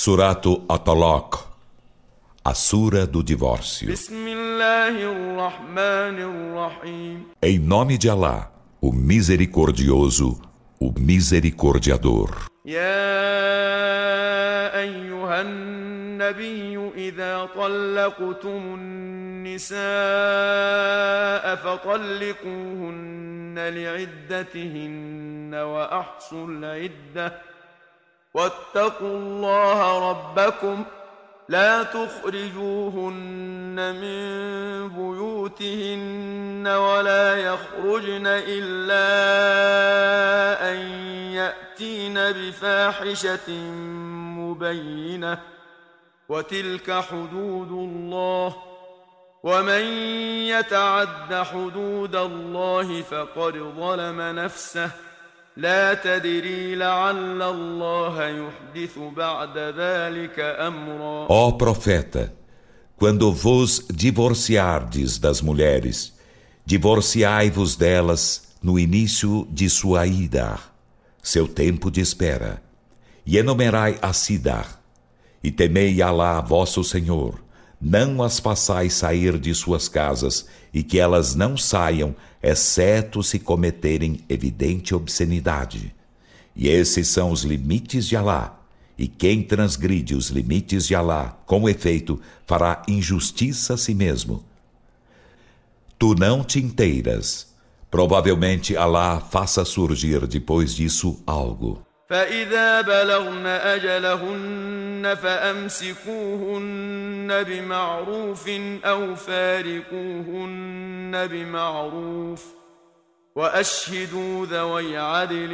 Surato Atalaq, a Sura do Divórcio. بسم الله الرحمن الرحيم Em nome de Alá, o Misericordioso, o Misericordiador. يا أيها النبي إذا طلقتم النساء فطلقوهن لعدتهن وأحصوا العدة واتقوا الله ربكم لا تخرجوهن من بيوتهن ولا يخرجن إلا أن يأتين بفاحشة مبينة وتلك حدود الله ومن يتعد حدود الله فقد ظلم نفسه لا تدري لعل الله يحدث بعد ذلك أمرا Ó profeta, quando vos divorciardes das mulheres, divorciai-vos delas no início de sua ida, seu tempo de espera, e enumerai a cidar, e temei Alá, vosso Senhor, não as façais sair de suas casas, e que elas não saiam, exceto se cometerem evidente obscenidade. E esses são os limites de Alá. E quem transgride os limites de Alá, com efeito, fará injustiça a si mesmo. Tu não te inteiras. Provavelmente Alá faça surgir depois disso algo. فإذا بلغن أجلهن فأمسكوهن بمعروف أو فارقوهن بمعروف وأشهدوا ذوي عدل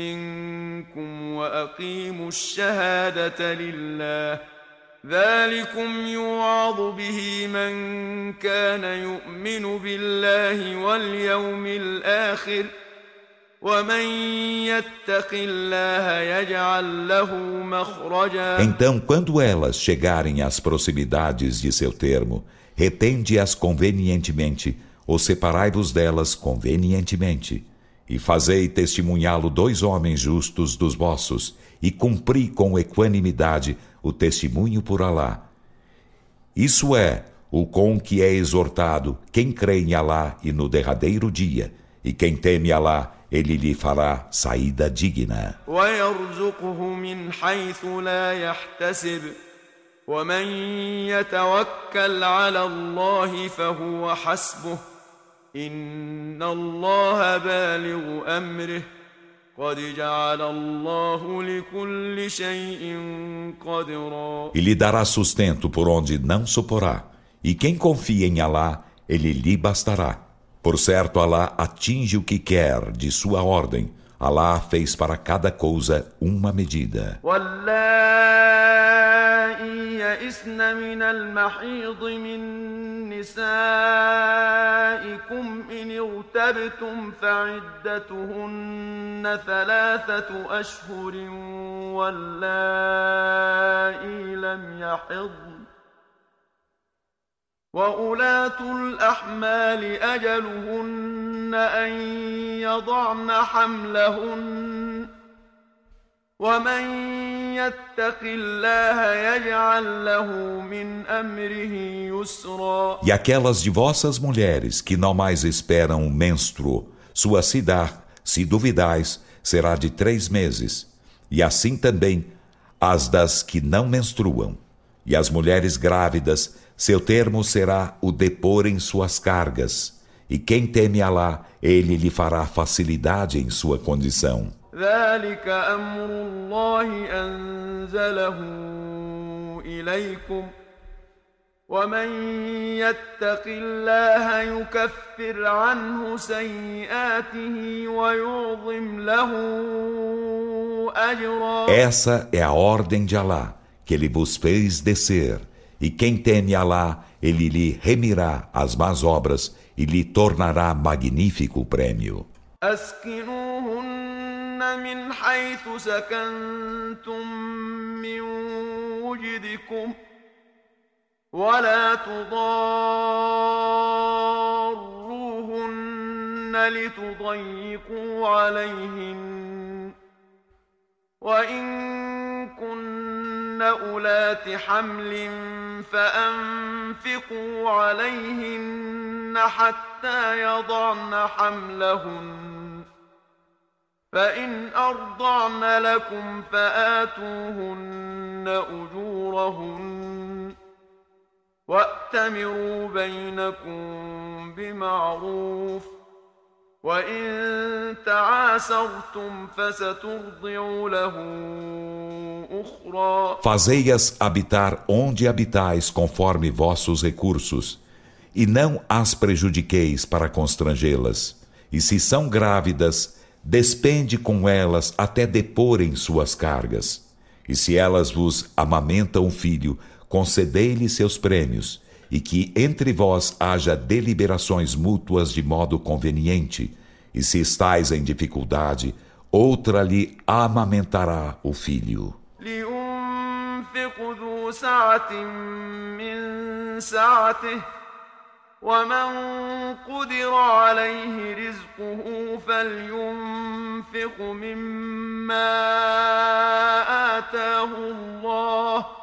منكم وأقيموا الشهادة لله ذلكم يوعظ به من كان يؤمن بالله واليوم الآخر ۖ Então, quando elas chegarem às proximidades de seu termo, retende-as convenientemente, ou separai-vos delas convenientemente, e fazei testemunhá-lo dois homens justos dos vossos, e cumpri com equanimidade o testemunho por Alá. Isso é o com que é exortado quem crê em Alá e no derradeiro dia, e quem teme Alá, ele lhe fará saída digna. ويرزقه من حيث لا يحتسب ومن يتوكل على الله فهو حسبه إن الله بالغ أمره قد جعل الله لكل شيء قدرا E lhe dará sustento por onde não suporá. E quem confia em Alá, ele lhe bastará. Por certo, Alá atinge o que quer de sua ordem. Alá fez para cada coisa uma medida. واللائي يئسن من المحيض من نسائكم إن ارتبتم فعدتهن ثلاثة أشهر واللائي لم يحضن وأولاة الأحمال أجلهن أن يضعن حملهن ومن يتق الله يجعل له من أمره يسرا E aquelas de vossas mulheres que não mais esperam o menstruo, sua cidar, se duvidais, será de três meses. E assim também as das que não menstruam. E as mulheres grávidas, seu termo será o depor em suas cargas. E quem teme Alá, ele lhe fará facilidade em sua condição. ذلك أمر الله أنزله إليكم ومن يتق الله يكفر عنه سيئاته ويعظم له أجرا Essa é a ordem de Alá, que ele vos fez descer. E quem teme Alá, ele lhe remirá as más obras e lhe tornará magnífico o prêmio. أسكنوهن من حيث سكنتم من وجدكم ولا تضاروهن لتضيقوا عليهن وإن كن أولات حمل فأنفقوا عليهن حتى يضعن حملهن فإن أرضعن لكم فآتوهن أجورهن وأتمروا بينكم بمعروف وإن تعاسرتم فسترضع له أخرى Fazei-as habitar onde habitais conforme vossos recursos, e não as prejudiqueis para constrangê-las. E se são grávidas, despende com elas até deporem suas cargas. E se elas vos amamentam um filho, concedei-lhe seus prêmios, e que entre vós haja deliberações mútuas de modo conveniente, e se estais em dificuldade, outra lhe amamentará o filho. ومن قدر عليه رزقه فلينفق مما آتاه الله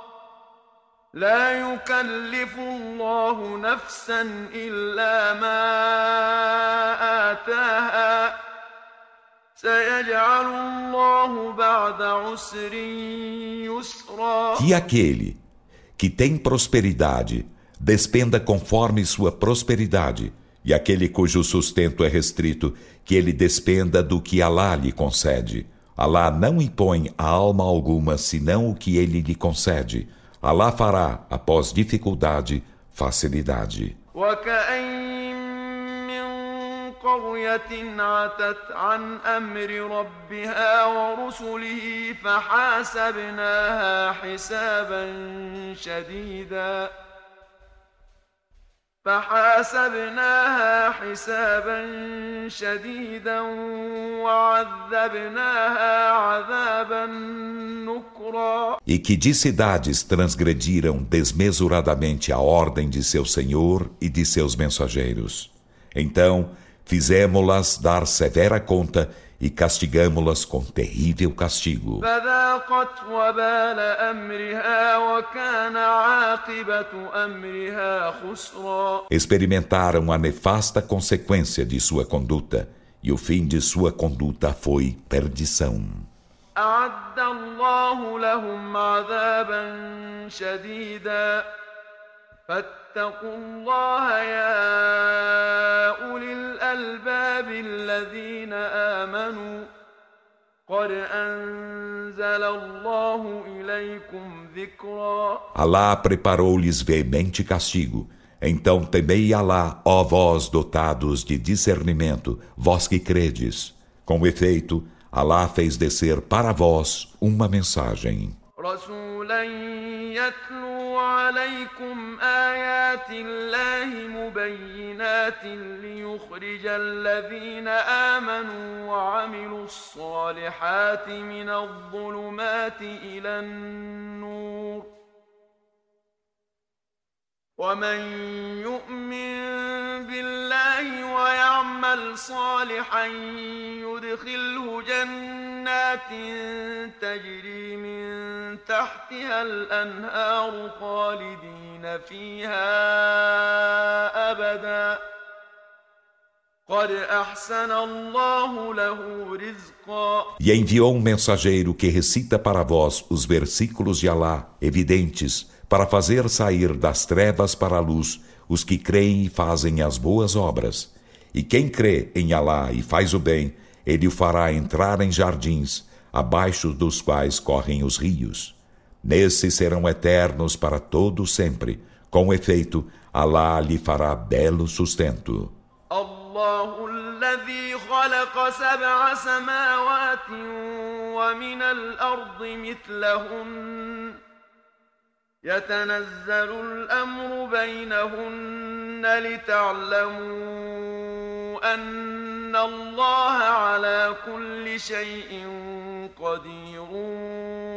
لا يكلف الله نفسا إلا ما آتاها سيجعل الله بعد عسر يسرا Que aquele que tem prosperidade despenda conforme sua prosperidade, e aquele cujo sustento é restrito, que ele despenda do que Alá lhe concede. Alá não impõe a alma alguma senão o que ele lhe concede. Alá fará, após dificuldade, facilidade. قرية عتت عن أمر ربها ورسله فحاسبناها حسابا شديدا فحاسبناها حسابا شديدا وعذبناها عذابا نكرا E que de cidades transgrediram desmesuradamente a ordem de seu Senhor e de seus mensageiros. Então, fizemos-las dar severa conta e castigamo-las com terrível castigo. Experimentaram a nefasta consequência de sua conduta, e o fim de sua conduta foi perdição. أعد الله لهم عذابا شديدا فاتقوا الله يا أولي الألباب الذين آمنوا قد أنزل الله إليكم ذكرا Allah preparou-lhes veemente castigo. Então temei Alá, ó vós dotados de discernimento, vós que credes. Com efeito, Alá fez descer para vós uma mensagem. رسولا يتلو عليكم آيات الله مبينات ليخرج الذين آمنوا وعملوا الصالحات من الظلمات إلى النور. ومن يؤمن بالله ويعمل صالحا يدخله جنات تجري من تحتها الانهار خالدين فيها ابدا قد احسن الله له رزقا E enviou um mensageiro que recita para vós os versículos de Alá evidentes para fazer sair das trevas para a luz os que creem e fazem as boas obras. E quem crê em Alá e faz o bem, ele o fará entrar em jardins, abaixo dos quais correm os rios. Nesses serão eternos para todo sempre. Com efeito, Alá lhe fará belo sustento. الله الذي خلق سبع سماوات ومن الأرض مثلهن يتنزل الأمر بينهن لتعلموا أن الله على كل شيء قدير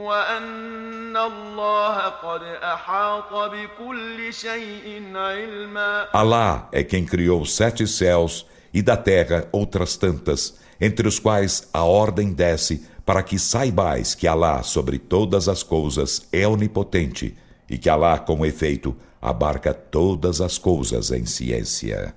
وأن الله قد أحاط بكل شيء علما Allah é quem criou sete céus e da terra outras tantas, entre os quais a ordem desce para que saibais que Alá sobre todas as coisas é onipotente e que Alá, com efeito, abarca todas as coisas em ciência.